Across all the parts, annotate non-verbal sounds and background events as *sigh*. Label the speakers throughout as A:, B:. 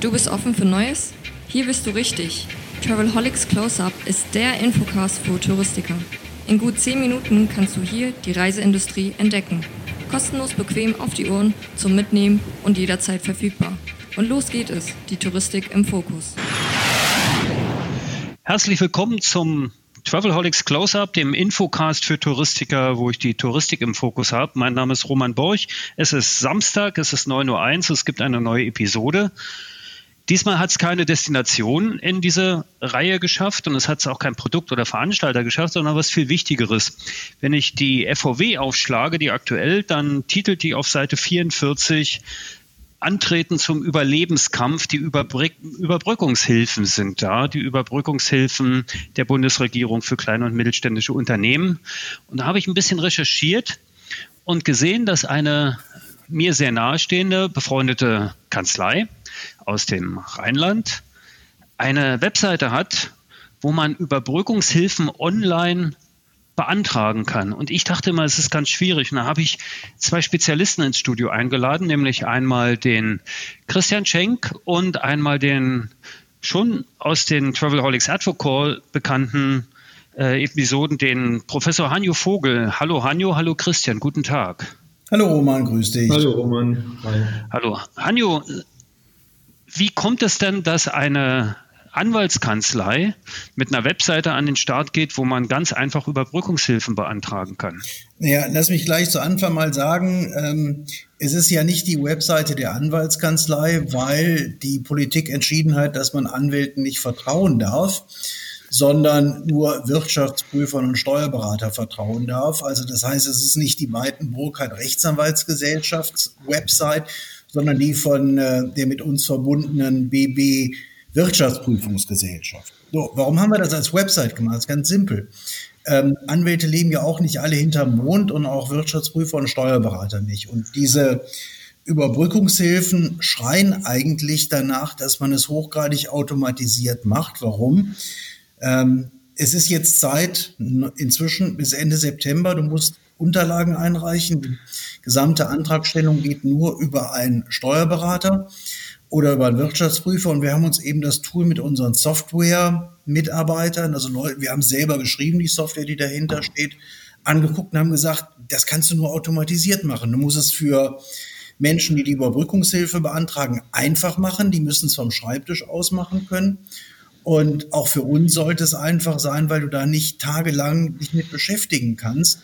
A: Du bist offen für Neues? Hier bist du richtig. Travelholics Close-Up ist der Infocast für Touristiker. In gut 10 Minuten kannst du hier die Reiseindustrie entdecken. Kostenlos bequem auf die Ohren, zum Mitnehmen und jederzeit verfügbar. Und los geht es, die Touristik im Fokus.
B: Herzlich willkommen zum Travelholics Close-Up, dem Infocast für Touristiker, wo ich die Touristik im Fokus habe. Mein Name ist Roman Borch. Es ist Samstag, es ist 9.01 Uhr, es gibt eine neue Episode. Diesmal hat es keine Destination in diese Reihe geschafft und es hat es auch kein Produkt oder Veranstalter geschafft, sondern was viel Wichtigeres. Wenn ich die FOW aufschlage, die aktuell, dann titelt die auf Seite 44 Antreten zum Überlebenskampf. Die Überbrück Überbrückungshilfen sind da, die Überbrückungshilfen der Bundesregierung für kleine und mittelständische Unternehmen. Und da habe ich ein bisschen recherchiert und gesehen, dass eine mir sehr nahestehende, befreundete Kanzlei, aus dem Rheinland eine Webseite hat, wo man Überbrückungshilfen online beantragen kann. Und ich dachte immer, es ist ganz schwierig. Und da habe ich zwei Spezialisten ins Studio eingeladen, nämlich einmal den Christian Schenk und einmal den schon aus den Travelholics Advocall bekannten äh, Episoden, den Professor Hanjo Vogel. Hallo Hanjo, hallo Christian, guten Tag.
C: Hallo Roman, grüß dich.
D: Hallo Roman.
B: Hi. Hallo. Hanjo, wie kommt es denn, dass eine Anwaltskanzlei mit einer Webseite an den Start geht, wo man ganz einfach Überbrückungshilfen beantragen kann?
C: Ja, lass mich gleich zu Anfang mal sagen, ähm, es ist ja nicht die Webseite der Anwaltskanzlei, weil die Politik entschieden hat, dass man Anwälten nicht vertrauen darf, sondern nur Wirtschaftsprüfern und Steuerberater vertrauen darf. Also das heißt, es ist nicht die Breitenburg Rechtsanwaltsgesellschafts Website, sondern die von äh, der mit uns verbundenen BB Wirtschaftsprüfungsgesellschaft. So, warum haben wir das als Website gemacht? Das ist ganz simpel. Ähm, Anwälte leben ja auch nicht alle hinterm Mond und auch Wirtschaftsprüfer und Steuerberater nicht. Und diese Überbrückungshilfen schreien eigentlich danach, dass man es hochgradig automatisiert macht. Warum? Ähm, es ist jetzt Zeit, inzwischen bis Ende September. Du musst Unterlagen einreichen. Die gesamte Antragstellung geht nur über einen Steuerberater oder über einen Wirtschaftsprüfer. Und wir haben uns eben das Tool mit unseren Software-Mitarbeitern, also Leute, wir haben selber geschrieben, die Software, die dahinter steht, angeguckt und haben gesagt, das kannst du nur automatisiert machen. Du musst es für Menschen, die die Überbrückungshilfe beantragen, einfach machen. Die müssen es vom Schreibtisch aus machen können. Und auch für uns sollte es einfach sein, weil du da nicht tagelang dich mit beschäftigen kannst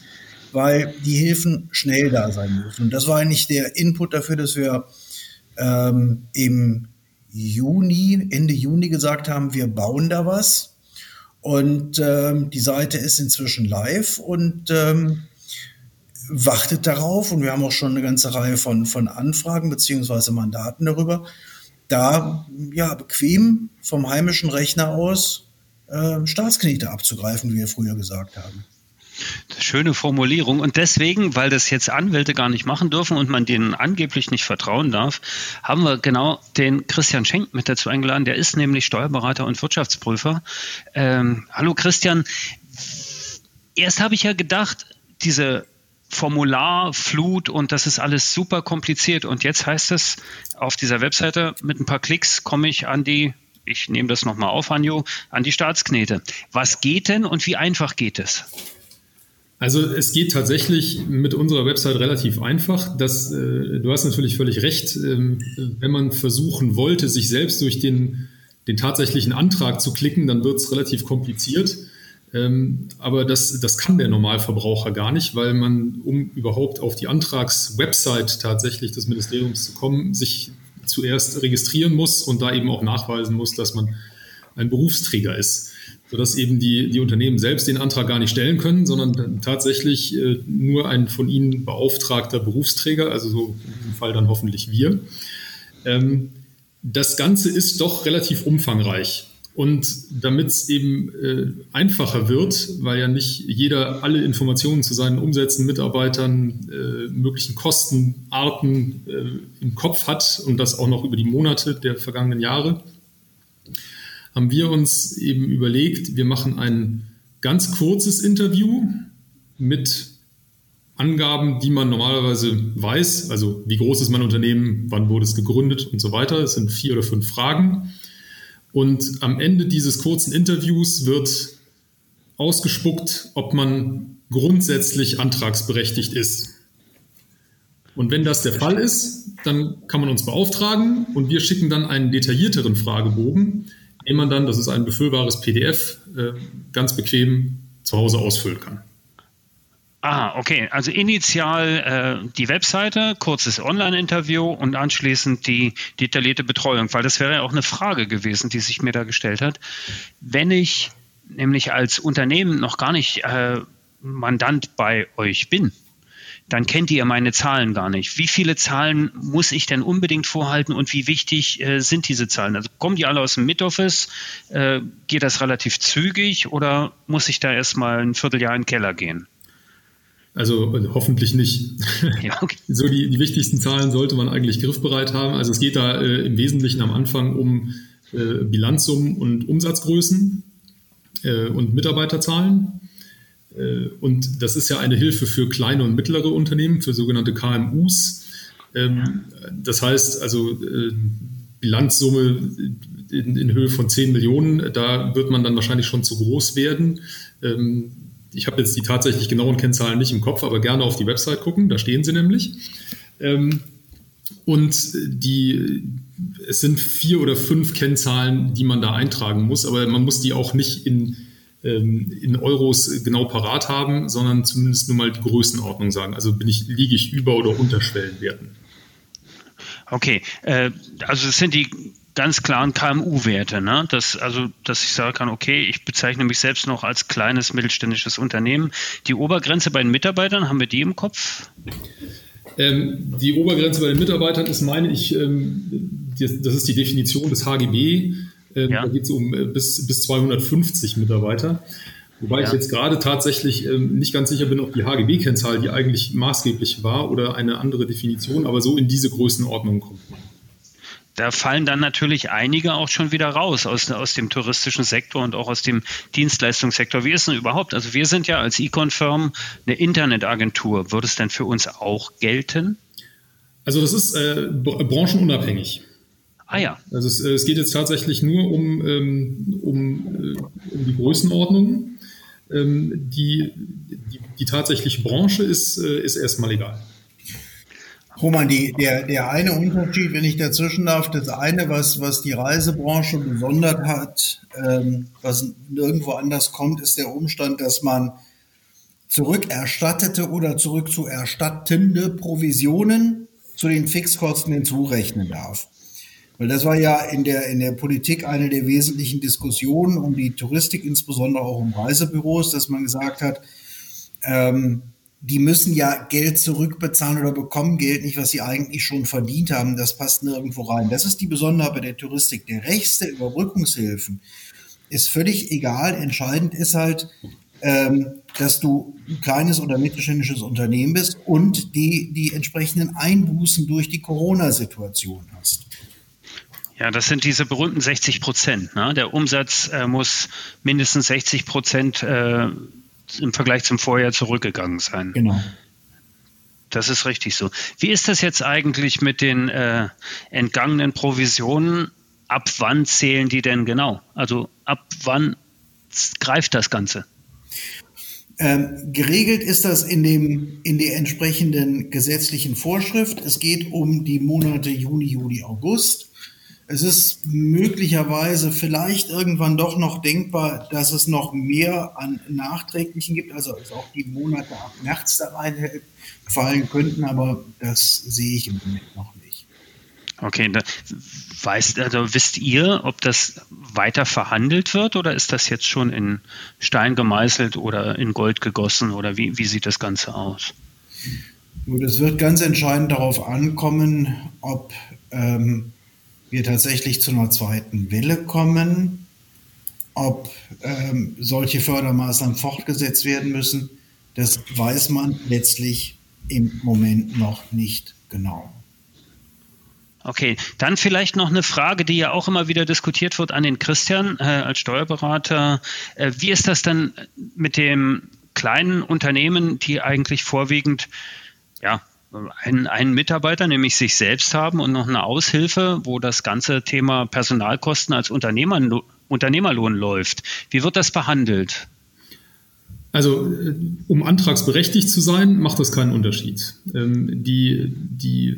C: weil die Hilfen schnell da sein müssen. Und das war eigentlich der Input dafür, dass wir ähm, im Juni, Ende Juni gesagt haben, wir bauen da was. Und ähm, die Seite ist inzwischen live und ähm, wartet darauf. Und wir haben auch schon eine ganze Reihe von, von Anfragen beziehungsweise Mandaten darüber, da ja bequem vom heimischen Rechner aus äh, Staatsknete abzugreifen, wie wir früher gesagt haben.
B: Schöne Formulierung. Und deswegen, weil das jetzt Anwälte gar nicht machen dürfen und man denen angeblich nicht vertrauen darf, haben wir genau den Christian Schenk mit dazu eingeladen. Der ist nämlich Steuerberater und Wirtschaftsprüfer. Ähm, hallo Christian. Erst habe ich ja gedacht, diese Formularflut und das ist alles super kompliziert. Und jetzt heißt es auf dieser Webseite, mit ein paar Klicks komme ich an die ich nehme das nochmal auf, Anjo, an die Staatsknete. Was geht denn und wie einfach geht es?
D: Also es geht tatsächlich mit unserer Website relativ einfach. Das, äh, du hast natürlich völlig recht. Ähm, wenn man versuchen wollte, sich selbst durch den, den tatsächlichen Antrag zu klicken, dann wird es relativ kompliziert. Ähm, aber das, das kann der Normalverbraucher gar nicht, weil man, um überhaupt auf die Antragswebsite tatsächlich des Ministeriums zu kommen, sich zuerst registrieren muss und da eben auch nachweisen muss, dass man ein Berufsträger ist sodass eben die, die Unternehmen selbst den Antrag gar nicht stellen können, sondern tatsächlich äh, nur ein von ihnen beauftragter Berufsträger, also so diesem Fall dann hoffentlich wir. Ähm, das Ganze ist doch relativ umfangreich. Und damit es eben äh, einfacher wird, weil ja nicht jeder alle Informationen zu seinen Umsätzen, Mitarbeitern, äh, möglichen Kostenarten äh, im Kopf hat und das auch noch über die Monate der vergangenen Jahre, haben wir uns eben überlegt, wir machen ein ganz kurzes Interview mit Angaben, die man normalerweise weiß, also wie groß ist mein Unternehmen, wann wurde es gegründet und so weiter. Es sind vier oder fünf Fragen. Und am Ende dieses kurzen Interviews wird ausgespuckt, ob man grundsätzlich antragsberechtigt ist. Und wenn das der Fall ist, dann kann man uns beauftragen und wir schicken dann einen detaillierteren Fragebogen, den man dann, das ist ein befüllbares PDF, äh, ganz bequem zu Hause ausfüllen kann.
B: Ah, okay. Also initial äh, die Webseite, kurzes Online-Interview und anschließend die detaillierte Betreuung, weil das wäre ja auch eine Frage gewesen, die sich mir da gestellt hat. Wenn ich nämlich als Unternehmen noch gar nicht äh, Mandant bei euch bin, dann kennt ihr meine Zahlen gar nicht. Wie viele Zahlen muss ich denn unbedingt vorhalten und wie wichtig äh, sind diese Zahlen? Also kommen die alle aus dem Mid-Office? Äh, geht das relativ zügig oder muss ich da erstmal ein Vierteljahr in den Keller gehen?
D: Also, also hoffentlich nicht. Ja, *laughs* okay. so die, die wichtigsten Zahlen sollte man eigentlich griffbereit haben. Also es geht da äh, im Wesentlichen am Anfang um äh, Bilanzsummen und Umsatzgrößen äh, und Mitarbeiterzahlen. Äh, und das ist ja eine Hilfe für kleine und mittlere Unternehmen, für sogenannte KMUs. Ähm, das heißt also äh, Bilanzsumme in, in, Höhe von 10 Millionen, da wird man dann wahrscheinlich schon zu groß werden. Ähm, ich habe jetzt die tatsächlich genauen Kennzahlen nicht im Kopf, aber gerne auf die Website gucken, da stehen sie nämlich. Ähm, und die, es sind vier oder fünf Kennzahlen, die man da eintragen muss, aber man muss die auch nicht in in Euros genau parat haben, sondern zumindest nur mal die Größenordnung sagen. Also bin ich, liege ich über oder unter Schwellenwerten.
B: Okay, äh, also es sind die ganz klaren KMU-Werte, ne? dass, also, dass ich sagen kann, okay, ich bezeichne mich selbst noch als kleines mittelständisches Unternehmen. Die Obergrenze bei den Mitarbeitern, haben wir die im Kopf?
D: Ähm, die Obergrenze bei den Mitarbeitern ist, meine ich, ähm, das, das ist die Definition des HGB. Ähm, ja. Da geht es um äh, bis, bis 250 Mitarbeiter. Wobei ja. ich jetzt gerade tatsächlich ähm, nicht ganz sicher bin, ob die HGB-Kennzahl die eigentlich maßgeblich war oder eine andere Definition, aber so in diese Größenordnung kommt man.
B: Da fallen dann natürlich einige auch schon wieder raus aus, aus dem touristischen Sektor und auch aus dem Dienstleistungssektor. Wie ist denn überhaupt? Also wir sind ja als Econ-Firm eine Internetagentur. Würde es denn für uns auch gelten?
D: Also das ist äh, branchenunabhängig.
B: Ah ja.
D: Also es, es geht jetzt tatsächlich nur um, ähm, um, äh, um die Größenordnung. Ähm, die, die, die, tatsächliche Branche ist, äh, ist erstmal egal.
C: Roman, die, der, der eine Unterschied, wenn ich dazwischen darf, das eine, was, was die Reisebranche besonders hat, ähm, was nirgendwo anders kommt, ist der Umstand, dass man zurückerstattete oder zurück zu erstattende Provisionen zu den Fixkosten hinzurechnen darf. Weil das war ja in der, in der Politik eine der wesentlichen Diskussionen um die Touristik, insbesondere auch um Reisebüros, dass man gesagt hat, ähm, die müssen ja Geld zurückbezahlen oder bekommen Geld nicht, was sie eigentlich schon verdient haben. Das passt nirgendwo rein. Das ist die Besonderheit bei der Touristik. Der Rechts der Überbrückungshilfen ist völlig egal. Entscheidend ist halt, ähm, dass du ein kleines oder mittelständisches Unternehmen bist und die, die entsprechenden Einbußen durch die Corona-Situation hast.
B: Ja, das sind diese berühmten 60 Prozent. Ne? Der Umsatz äh, muss mindestens 60 Prozent äh, im Vergleich zum Vorjahr zurückgegangen sein.
C: Genau.
B: Das ist richtig so. Wie ist das jetzt eigentlich mit den äh, entgangenen Provisionen? Ab wann zählen die denn genau? Also ab wann greift das Ganze?
C: Ähm, geregelt ist das in, dem, in der entsprechenden gesetzlichen Vorschrift. Es geht um die Monate Juni, Juli, August. Es ist möglicherweise vielleicht irgendwann doch noch denkbar, dass es noch mehr an Nachträglichen gibt, also auch die Monate ab März da reinfallen könnten, aber das sehe ich im Moment noch nicht.
B: Okay, da weiß, also wisst ihr, ob das weiter verhandelt wird oder ist das jetzt schon in Stein gemeißelt oder in Gold gegossen oder wie, wie sieht das Ganze aus?
C: es wird ganz entscheidend darauf ankommen, ob ähm, wir tatsächlich zu einer zweiten Welle kommen, ob ähm, solche Fördermaßnahmen fortgesetzt werden müssen, das weiß man letztlich im Moment noch nicht genau.
B: Okay, dann vielleicht noch eine Frage, die ja auch immer wieder diskutiert wird an den Christian äh, als Steuerberater. Äh, wie ist das dann mit dem kleinen Unternehmen, die eigentlich vorwiegend ja, einen, einen Mitarbeiter, nämlich sich selbst haben und noch eine Aushilfe, wo das ganze Thema Personalkosten als Unternehmer, Unternehmerlohn läuft. Wie wird das behandelt?
D: Also, äh, um antragsberechtigt zu sein, macht das keinen Unterschied. Ähm, die, die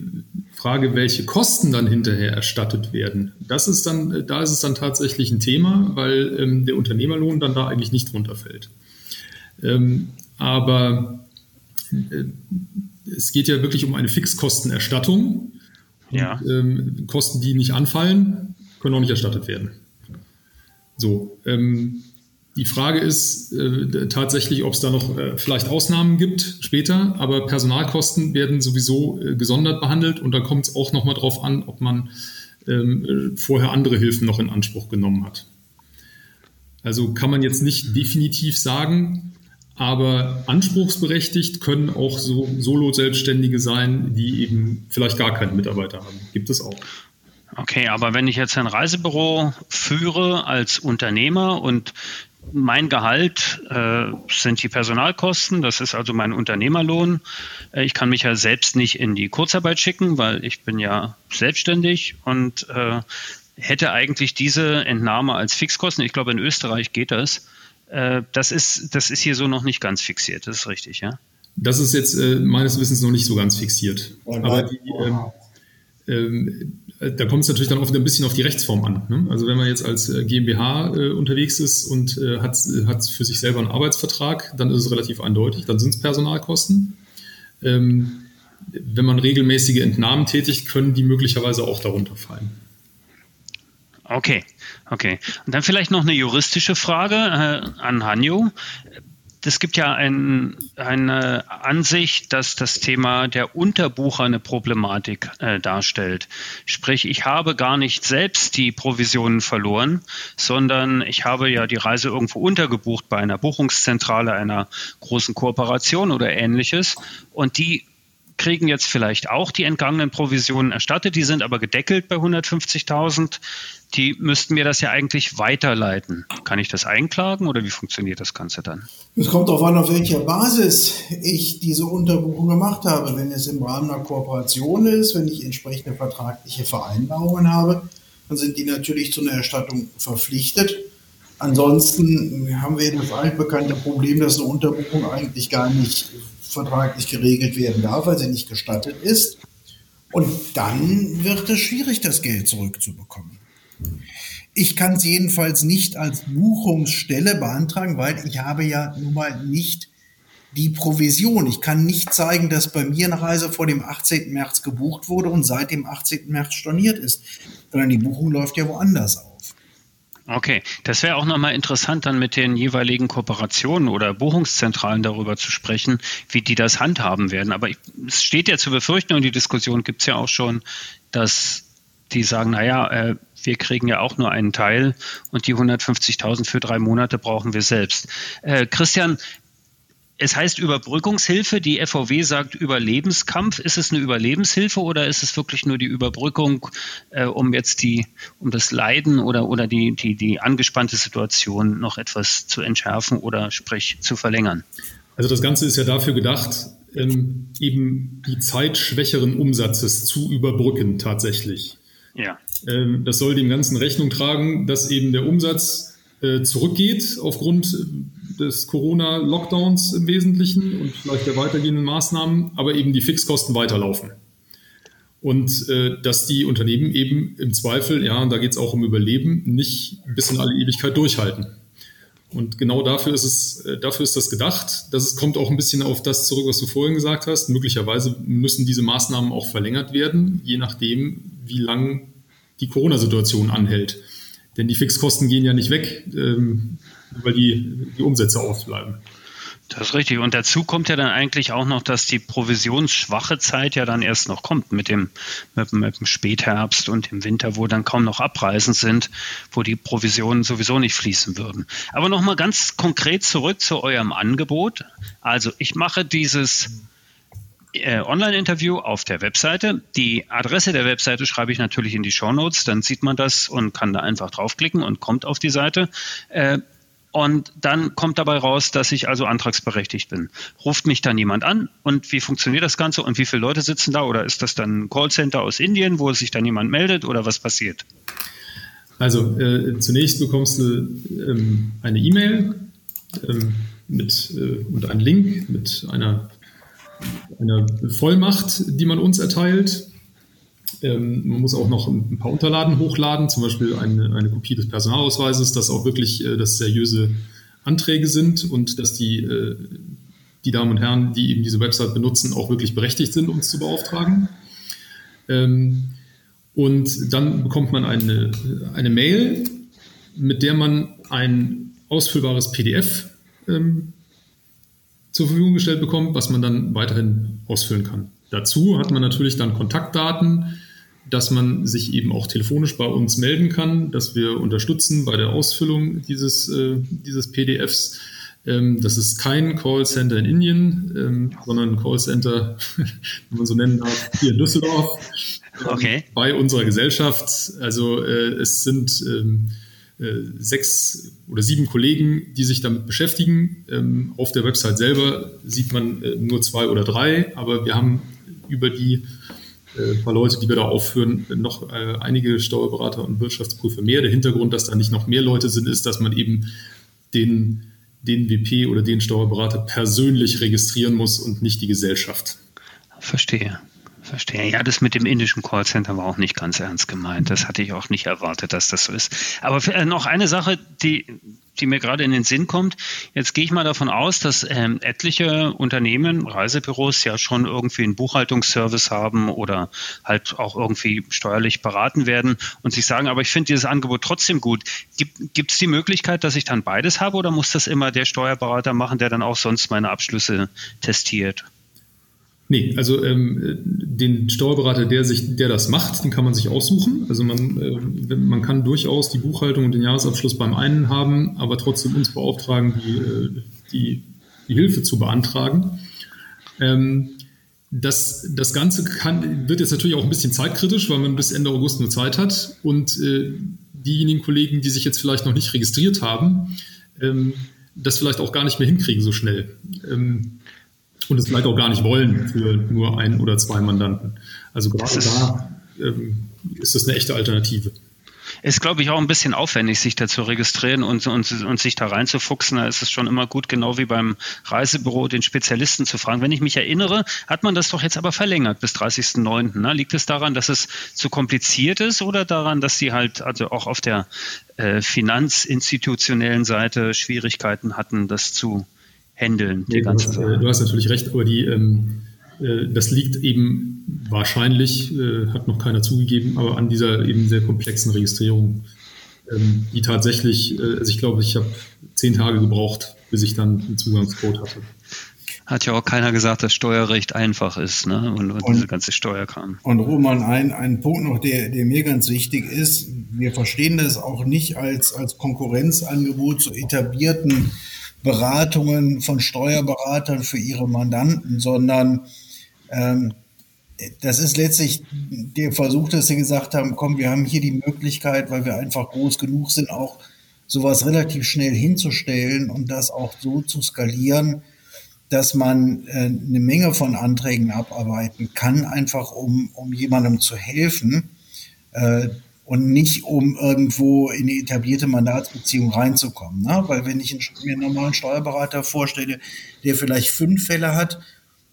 D: Frage, welche Kosten dann hinterher erstattet werden, das ist dann, da ist es dann tatsächlich ein Thema, weil ähm, der Unternehmerlohn dann da eigentlich nicht runterfällt. Ähm, aber äh, es geht ja wirklich um eine Fixkostenerstattung. Ja. Und, ähm, Kosten, die nicht anfallen, können auch nicht erstattet werden. So, ähm, die Frage ist äh, tatsächlich, ob es da noch äh, vielleicht Ausnahmen gibt später, aber Personalkosten werden sowieso äh, gesondert behandelt und da kommt es auch nochmal drauf an, ob man ähm, vorher andere Hilfen noch in Anspruch genommen hat. Also kann man jetzt nicht definitiv sagen, aber anspruchsberechtigt können auch so Solo-Selbstständige sein, die eben vielleicht gar keinen Mitarbeiter haben. Gibt es auch.
B: Okay, aber wenn ich jetzt ein Reisebüro führe als Unternehmer und mein Gehalt äh, sind die Personalkosten, das ist also mein Unternehmerlohn. Äh, ich kann mich ja selbst nicht in die Kurzarbeit schicken, weil ich bin ja selbstständig und äh, hätte eigentlich diese Entnahme als Fixkosten. Ich glaube, in Österreich geht das. Äh, das, ist, das ist hier so noch nicht ganz fixiert, das ist richtig, ja?
D: Das ist jetzt äh, meines Wissens noch nicht so ganz fixiert. Aber die, ähm, ähm, da kommt es natürlich dann auch wieder ein bisschen auf die Rechtsform an. Ne? Also wenn man jetzt als äh, GmbH äh, unterwegs ist und äh, hat, hat für sich selber einen Arbeitsvertrag, dann ist es relativ eindeutig, dann sind es Personalkosten. Ähm, wenn man regelmäßige Entnahmen tätigt, können die möglicherweise auch darunter fallen.
B: Okay, okay. Und dann vielleicht noch eine juristische Frage äh, an Hanjo es gibt ja ein, eine Ansicht, dass das Thema der Unterbucher eine Problematik äh, darstellt. Sprich, ich habe gar nicht selbst die Provisionen verloren, sondern ich habe ja die Reise irgendwo untergebucht bei einer Buchungszentrale einer großen Kooperation oder ähnliches. Und die kriegen jetzt vielleicht auch die entgangenen Provisionen erstattet, die sind aber gedeckelt bei 150.000 die müssten mir das ja eigentlich weiterleiten. Kann ich das einklagen oder wie funktioniert das Ganze dann?
C: Es kommt darauf an, auf welcher Basis ich diese Unterbuchung gemacht habe. Wenn es im Rahmen einer Kooperation ist, wenn ich entsprechende vertragliche Vereinbarungen habe, dann sind die natürlich zu einer Erstattung verpflichtet. Ansonsten haben wir das altbekannte Problem, dass eine Unterbuchung eigentlich gar nicht vertraglich geregelt werden darf, weil sie nicht gestattet ist. Und dann wird es schwierig, das Geld zurückzubekommen. Ich kann es jedenfalls nicht als Buchungsstelle beantragen, weil ich habe ja nun mal nicht die Provision. Ich kann nicht zeigen, dass bei mir eine Reise vor dem 18. März gebucht wurde und seit dem 18. März storniert ist, sondern die Buchung läuft ja woanders auf.
B: Okay, das wäre auch nochmal interessant, dann mit den jeweiligen Kooperationen oder Buchungszentralen darüber zu sprechen, wie die das handhaben werden. Aber ich, es steht ja zu befürchten und die Diskussion gibt es ja auch schon, dass die sagen, naja, äh, wir kriegen ja auch nur einen Teil und die 150.000 für drei Monate brauchen wir selbst. Äh, Christian, es heißt Überbrückungshilfe, die FVW sagt Überlebenskampf. Ist es eine Überlebenshilfe oder ist es wirklich nur die Überbrückung, äh, um jetzt die, um das Leiden oder, oder die, die, die angespannte Situation noch etwas zu entschärfen oder sprich zu verlängern?
D: Also das Ganze ist ja dafür gedacht, ähm, eben die Zeit schwächeren Umsatzes zu überbrücken tatsächlich. Ja. Ähm, das soll dem Ganzen Rechnung tragen, dass eben der Umsatz äh, zurückgeht aufgrund des Corona-Lockdowns im Wesentlichen und vielleicht der weitergehenden Maßnahmen, aber eben die Fixkosten weiterlaufen. Und äh, dass die Unternehmen eben im Zweifel, ja, und da geht es auch um Überleben, nicht bis in alle Ewigkeit durchhalten. Und genau dafür ist es, äh, dafür ist das gedacht. Das kommt auch ein bisschen auf das zurück, was du vorhin gesagt hast. Möglicherweise müssen diese Maßnahmen auch verlängert werden, je nachdem, wie lang die Corona-Situation anhält. Denn die Fixkosten gehen ja nicht weg, ähm, weil die, die Umsätze ausbleiben.
B: Das ist richtig. Und dazu kommt ja dann eigentlich auch noch, dass die provisionsschwache Zeit ja dann erst noch kommt mit dem, mit, mit dem Spätherbst und im Winter, wo dann kaum noch Abreisen sind, wo die Provisionen sowieso nicht fließen würden. Aber nochmal ganz konkret zurück zu eurem Angebot. Also ich mache dieses äh, Online-Interview auf der Webseite. Die Adresse der Webseite schreibe ich natürlich in die Show Notes, dann sieht man das und kann da einfach draufklicken und kommt auf die Seite. Äh, und dann kommt dabei raus, dass ich also antragsberechtigt bin. Ruft mich dann jemand an und wie funktioniert das Ganze und wie viele Leute sitzen da oder ist das dann ein Callcenter aus Indien, wo sich dann jemand meldet oder was passiert?
D: Also äh, zunächst bekommst du ähm, eine E-Mail ähm, äh, und einen Link mit einer, einer Vollmacht, die man uns erteilt. Ähm, man muss auch noch ein paar Unterlagen hochladen, zum Beispiel eine, eine Kopie des Personalausweises, dass auch wirklich äh, das seriöse Anträge sind und dass die, äh, die Damen und Herren, die eben diese Website benutzen, auch wirklich berechtigt sind, uns zu beauftragen. Ähm, und dann bekommt man eine, eine Mail, mit der man ein ausfüllbares PDF ähm, zur Verfügung gestellt bekommt, was man dann weiterhin ausfüllen kann. Dazu hat man natürlich dann Kontaktdaten, dass man sich eben auch telefonisch bei uns melden kann, dass wir unterstützen bei der Ausfüllung dieses, äh, dieses PDFs. Ähm, das ist kein Callcenter in Indien, ähm, sondern ein Callcenter, *laughs* wenn man so nennen darf, hier in Düsseldorf.
B: Okay.
D: Bei unserer Gesellschaft. Also äh, es sind ähm, äh, sechs oder sieben Kollegen, die sich damit beschäftigen. Ähm, auf der Website selber sieht man äh, nur zwei oder drei, aber wir haben über die äh, paar Leute, die wir da aufführen, noch äh, einige Steuerberater und Wirtschaftsprüfer mehr. Der Hintergrund, dass da nicht noch mehr Leute sind, ist, dass man eben den, den WP oder den Steuerberater persönlich registrieren muss und nicht die Gesellschaft.
B: Verstehe. Verstehe. Ja, das mit dem indischen Callcenter war auch nicht ganz ernst gemeint. Das hatte ich auch nicht erwartet, dass das so ist. Aber äh, noch eine Sache, die, die mir gerade in den Sinn kommt. Jetzt gehe ich mal davon aus, dass ähm, etliche Unternehmen, Reisebüros ja schon irgendwie einen Buchhaltungsservice haben oder halt auch irgendwie steuerlich beraten werden und sich sagen, aber ich finde dieses Angebot trotzdem gut. Gibt es die Möglichkeit, dass ich dann beides habe oder muss das immer der Steuerberater machen, der dann auch sonst meine Abschlüsse testiert?
D: Nee, also ähm, den Steuerberater, der sich, der das macht, den kann man sich aussuchen. Also man, äh, man kann durchaus die Buchhaltung und den Jahresabschluss beim einen haben, aber trotzdem uns beauftragen, die, äh, die, die Hilfe zu beantragen. Ähm, das, das Ganze kann, wird jetzt natürlich auch ein bisschen zeitkritisch, weil man bis Ende August nur Zeit hat. Und äh, diejenigen Kollegen, die sich jetzt vielleicht noch nicht registriert haben, ähm, das vielleicht auch gar nicht mehr hinkriegen so schnell. Ähm, und es vielleicht auch gar nicht wollen für nur ein oder zwei Mandanten. Also gerade da ähm, ist das eine echte Alternative.
B: Ist, glaube ich, auch ein bisschen aufwendig, sich da zu registrieren und, und, und sich da reinzufuchsen. Da ist es schon immer gut, genau wie beim Reisebüro, den Spezialisten zu fragen. Wenn ich mich erinnere, hat man das doch jetzt aber verlängert bis 30.09. Ne? Liegt es daran, dass es zu kompliziert ist oder daran, dass sie halt also auch auf der äh, finanzinstitutionellen Seite Schwierigkeiten hatten, das zu handeln,
D: die nee, ganze Sache. Äh, du hast natürlich recht, aber die, ähm, äh, das liegt eben wahrscheinlich, äh, hat noch keiner zugegeben, aber an dieser eben sehr komplexen Registrierung, ähm, die tatsächlich, äh, also ich glaube, ich habe zehn Tage gebraucht, bis ich dann einen Zugangscode hatte.
B: Hat ja auch keiner gesagt, dass Steuerrecht einfach ist, ne? Und, und, und diese ganze Steuerkram.
C: Und Roman, ein, ein Punkt noch, der, der mir ganz wichtig ist, wir verstehen das auch nicht als, als Konkurrenzangebot zu etablierten Beratungen von Steuerberatern für ihre Mandanten, sondern ähm, das ist letztlich der Versuch, dass sie gesagt haben, komm, wir haben hier die Möglichkeit, weil wir einfach groß genug sind, auch sowas relativ schnell hinzustellen und das auch so zu skalieren, dass man äh, eine Menge von Anträgen abarbeiten kann, einfach um, um jemandem zu helfen, äh, und nicht um irgendwo in die etablierte Mandatsbeziehung reinzukommen. Ne? Weil wenn ich mir einen normalen Steuerberater vorstelle, der vielleicht fünf Fälle hat,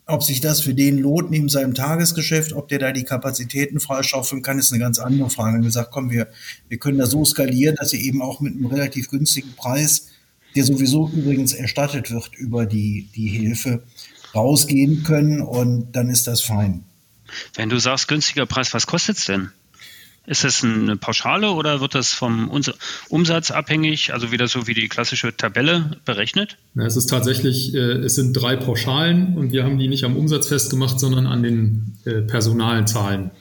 C: ob sich das für den lohnt neben seinem Tagesgeschäft, ob der da die Kapazitäten freischaufeln kann, ist eine ganz andere Frage. Und gesagt, komm, wir, wir können da so skalieren, dass sie eben auch mit einem relativ günstigen Preis, der sowieso übrigens erstattet wird über die, die Hilfe, rausgehen können und dann ist das fein.
B: Wenn du sagst günstiger Preis, was kostet es denn? Ist das eine Pauschale oder wird das vom Umsatz abhängig, also wieder so wie die klassische Tabelle berechnet?
D: Ja, es ist tatsächlich, äh, es sind drei Pauschalen und wir haben die nicht am Umsatz festgemacht, sondern an den äh, Personalzahlen,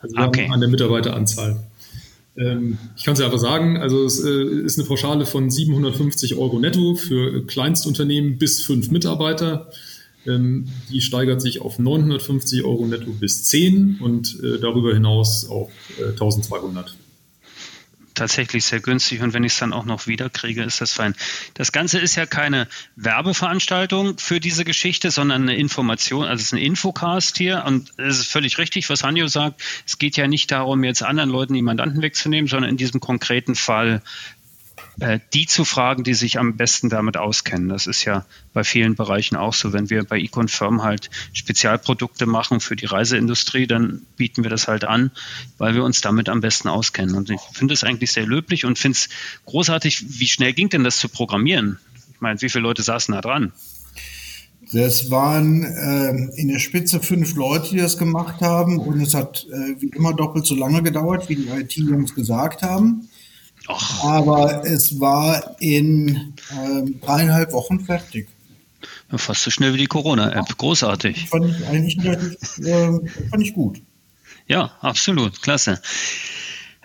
D: also okay. an der Mitarbeiteranzahl. Ähm, ich kann es ja aber sagen, also es äh, ist eine Pauschale von 750 Euro netto für Kleinstunternehmen bis fünf Mitarbeiter. Ähm, die steigert sich auf 950 Euro netto bis 10 und äh, darüber hinaus auf äh, 1200.
B: tatsächlich sehr günstig und wenn ich es dann auch noch wieder kriege, ist das fein. Das Ganze ist ja keine Werbeveranstaltung für diese Geschichte, sondern eine Information, also es ist ein Infocast hier und es ist völlig richtig, was Hanjo sagt. Es geht ja nicht darum, jetzt anderen Leuten die Mandanten wegzunehmen, sondern in diesem konkreten Fall die zu fragen, die sich am besten damit auskennen. Das ist ja bei vielen Bereichen auch so. Wenn wir bei Econfirm halt Spezialprodukte machen für die Reiseindustrie, dann bieten wir das halt an, weil wir uns damit am besten auskennen. Und ich finde es eigentlich sehr löblich und finde es großartig. Wie schnell ging denn das zu programmieren? Ich meine, wie viele Leute saßen da dran?
C: Das waren äh, in der Spitze fünf Leute, die das gemacht haben. Und es hat äh, wie immer doppelt so lange gedauert, wie die IT-Jungs gesagt haben. Och. Aber es war in ähm, dreieinhalb Wochen fertig.
B: Fast so schnell wie die Corona-App. Großartig.
C: Fand ich eigentlich äh, fand ich gut.
B: Ja, absolut. Klasse.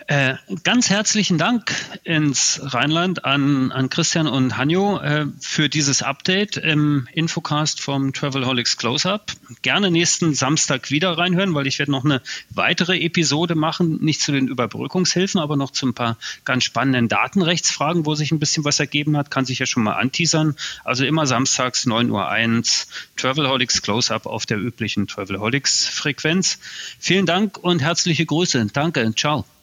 B: Äh, ganz herzlichen Dank ins Rheinland an, an Christian und Hanjo äh, für dieses Update im Infocast vom Travelholics Close-Up. Gerne nächsten Samstag wieder reinhören, weil ich werde noch eine weitere Episode machen, nicht zu den Überbrückungshilfen, aber noch zu ein paar ganz spannenden Datenrechtsfragen, wo sich ein bisschen was ergeben hat, kann sich ja schon mal anteasern. Also immer samstags 9.01 Uhr Travelholics Close-Up auf der üblichen Travelholics Frequenz. Vielen Dank und herzliche Grüße. Danke. Ciao.